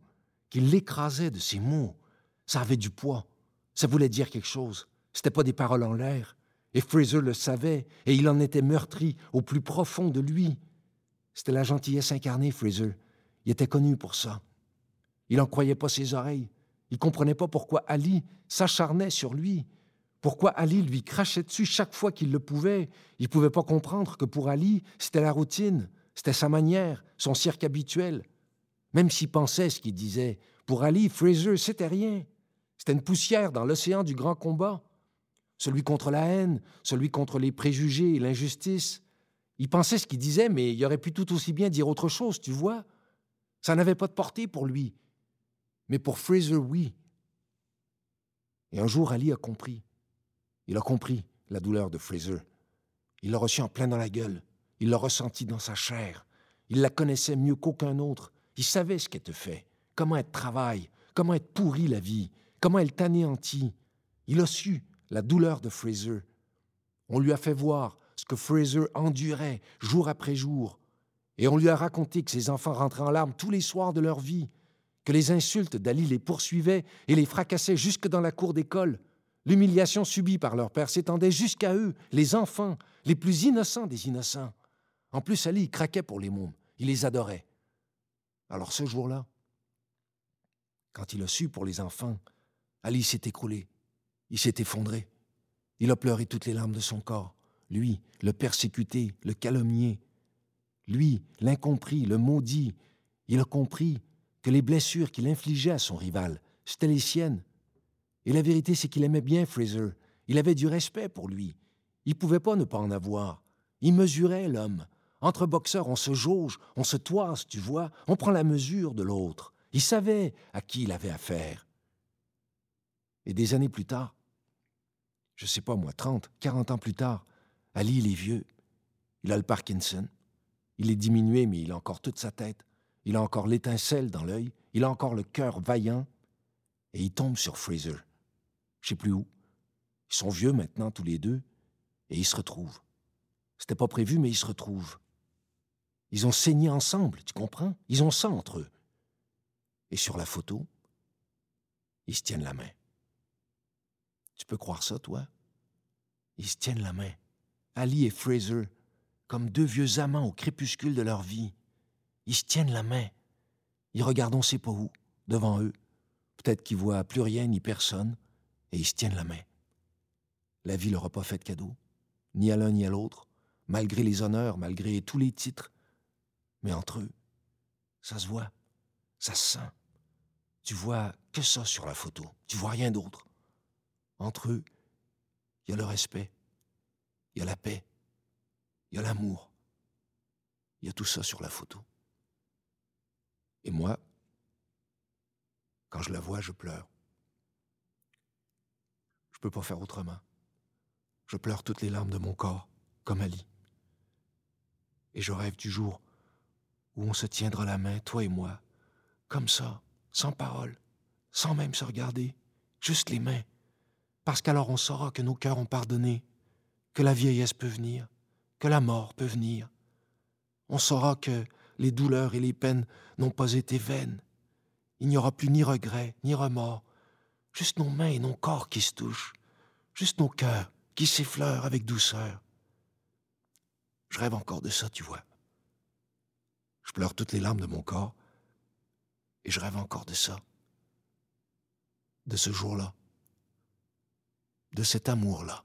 qu'il l'écrasait de ses mots, ça avait du poids. Ça voulait dire quelque chose. C'était pas des paroles en l'air. Et Fraser le savait, et il en était meurtri au plus profond de lui. C'était la gentillesse incarnée, Fraser. Il était connu pour ça. Il n'en croyait pas ses oreilles. Il comprenait pas pourquoi Ali s'acharnait sur lui, pourquoi Ali lui crachait dessus chaque fois qu'il le pouvait. Il pouvait pas comprendre que pour Ali, c'était la routine, c'était sa manière, son cirque habituel. Même s'il pensait ce qu'il disait, pour Ali, Fraser, c'était rien. C'était une poussière dans l'océan du grand combat celui contre la haine, celui contre les préjugés et l'injustice. Il pensait ce qu'il disait, mais il aurait pu tout aussi bien dire autre chose, tu vois. Ça n'avait pas de portée pour lui. Mais pour Fraser, oui. Et un jour, Ali a compris. Il a compris la douleur de Fraser. Il l'a reçu en plein dans la gueule. Il l'a ressenti dans sa chair. Il la connaissait mieux qu'aucun autre. Il savait ce qu'elle te fait, comment elle travaille, comment être pourrit la vie, comment elle t'anéantit. Il a su la douleur de Fraser. On lui a fait voir ce que Fraser endurait jour après jour, et on lui a raconté que ses enfants rentraient en larmes tous les soirs de leur vie, que les insultes d'Ali les poursuivaient et les fracassaient jusque dans la cour d'école. L'humiliation subie par leur père s'étendait jusqu'à eux, les enfants, les plus innocents des innocents. En plus, Ali craquait pour les mômes, il les adorait. Alors ce jour-là, quand il a su pour les enfants, Ali s'est écroulé. Il s'est effondré. Il a pleuré toutes les larmes de son corps. Lui, le persécuté, le calomnié. Lui, l'incompris, le maudit. Il a compris que les blessures qu'il infligeait à son rival, c'étaient les siennes. Et la vérité, c'est qu'il aimait bien Fraser. Il avait du respect pour lui. Il pouvait pas ne pas en avoir. Il mesurait l'homme. Entre boxeurs, on se jauge, on se toise, tu vois, on prend la mesure de l'autre. Il savait à qui il avait affaire. Et des années plus tard, je sais pas moi, 30, 40 ans plus tard, Ali, il est vieux. Il a le Parkinson. Il est diminué, mais il a encore toute sa tête. Il a encore l'étincelle dans l'œil. Il a encore le cœur vaillant. Et il tombe sur Fraser. Je sais plus où. Ils sont vieux maintenant, tous les deux. Et ils se retrouvent. C'était pas prévu, mais ils se retrouvent. Ils ont saigné ensemble, tu comprends? Ils ont ça entre eux. Et sur la photo, ils se tiennent la main. Tu peux croire ça, toi? Ils se tiennent la main. Ali et Fraser, comme deux vieux amants au crépuscule de leur vie. Ils se tiennent la main. Ils regardent on sait pas où, devant eux. Peut-être qu'ils voient plus rien ni personne, et ils se tiennent la main. La vie leur a pas fait de cadeau, ni à l'un ni à l'autre, malgré les honneurs, malgré tous les titres. Mais entre eux, ça se voit, ça se sent. Tu vois que ça sur la photo, tu vois rien d'autre. Entre eux, il y a le respect, il y a la paix, il y a l'amour. Il y a tout ça sur la photo. Et moi, quand je la vois, je pleure. Je peux pas faire autrement. Je pleure toutes les larmes de mon corps, comme Ali. Et je rêve du jour où on se tiendra la main, toi et moi, comme ça, sans parole, sans même se regarder, juste les mains, parce qu'alors on saura que nos cœurs ont pardonné, que la vieillesse peut venir, que la mort peut venir. On saura que les douleurs et les peines n'ont pas été vaines. Il n'y aura plus ni regret, ni remords, juste nos mains et nos corps qui se touchent, juste nos cœurs qui s'effleurent avec douceur. Je rêve encore de ça, tu vois. Je pleure toutes les larmes de mon corps, et je rêve encore de ça, de ce jour-là de cet amour-là.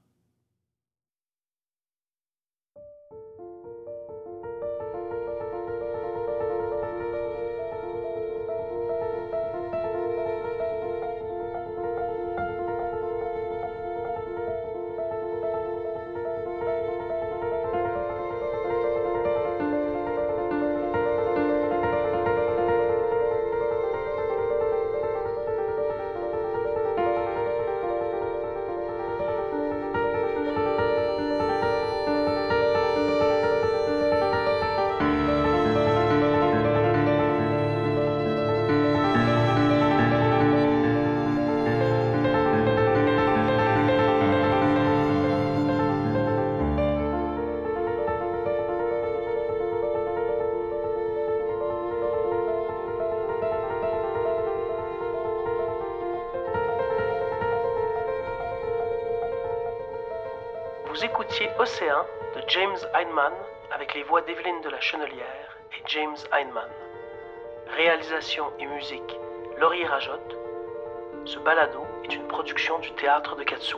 Écoutiez Océan de James Heinemann avec les voix d'Evelyne de la Chenelière et James Heinemann. Réalisation et musique Laurier Rajotte. Ce balado est une production du théâtre de Katsu.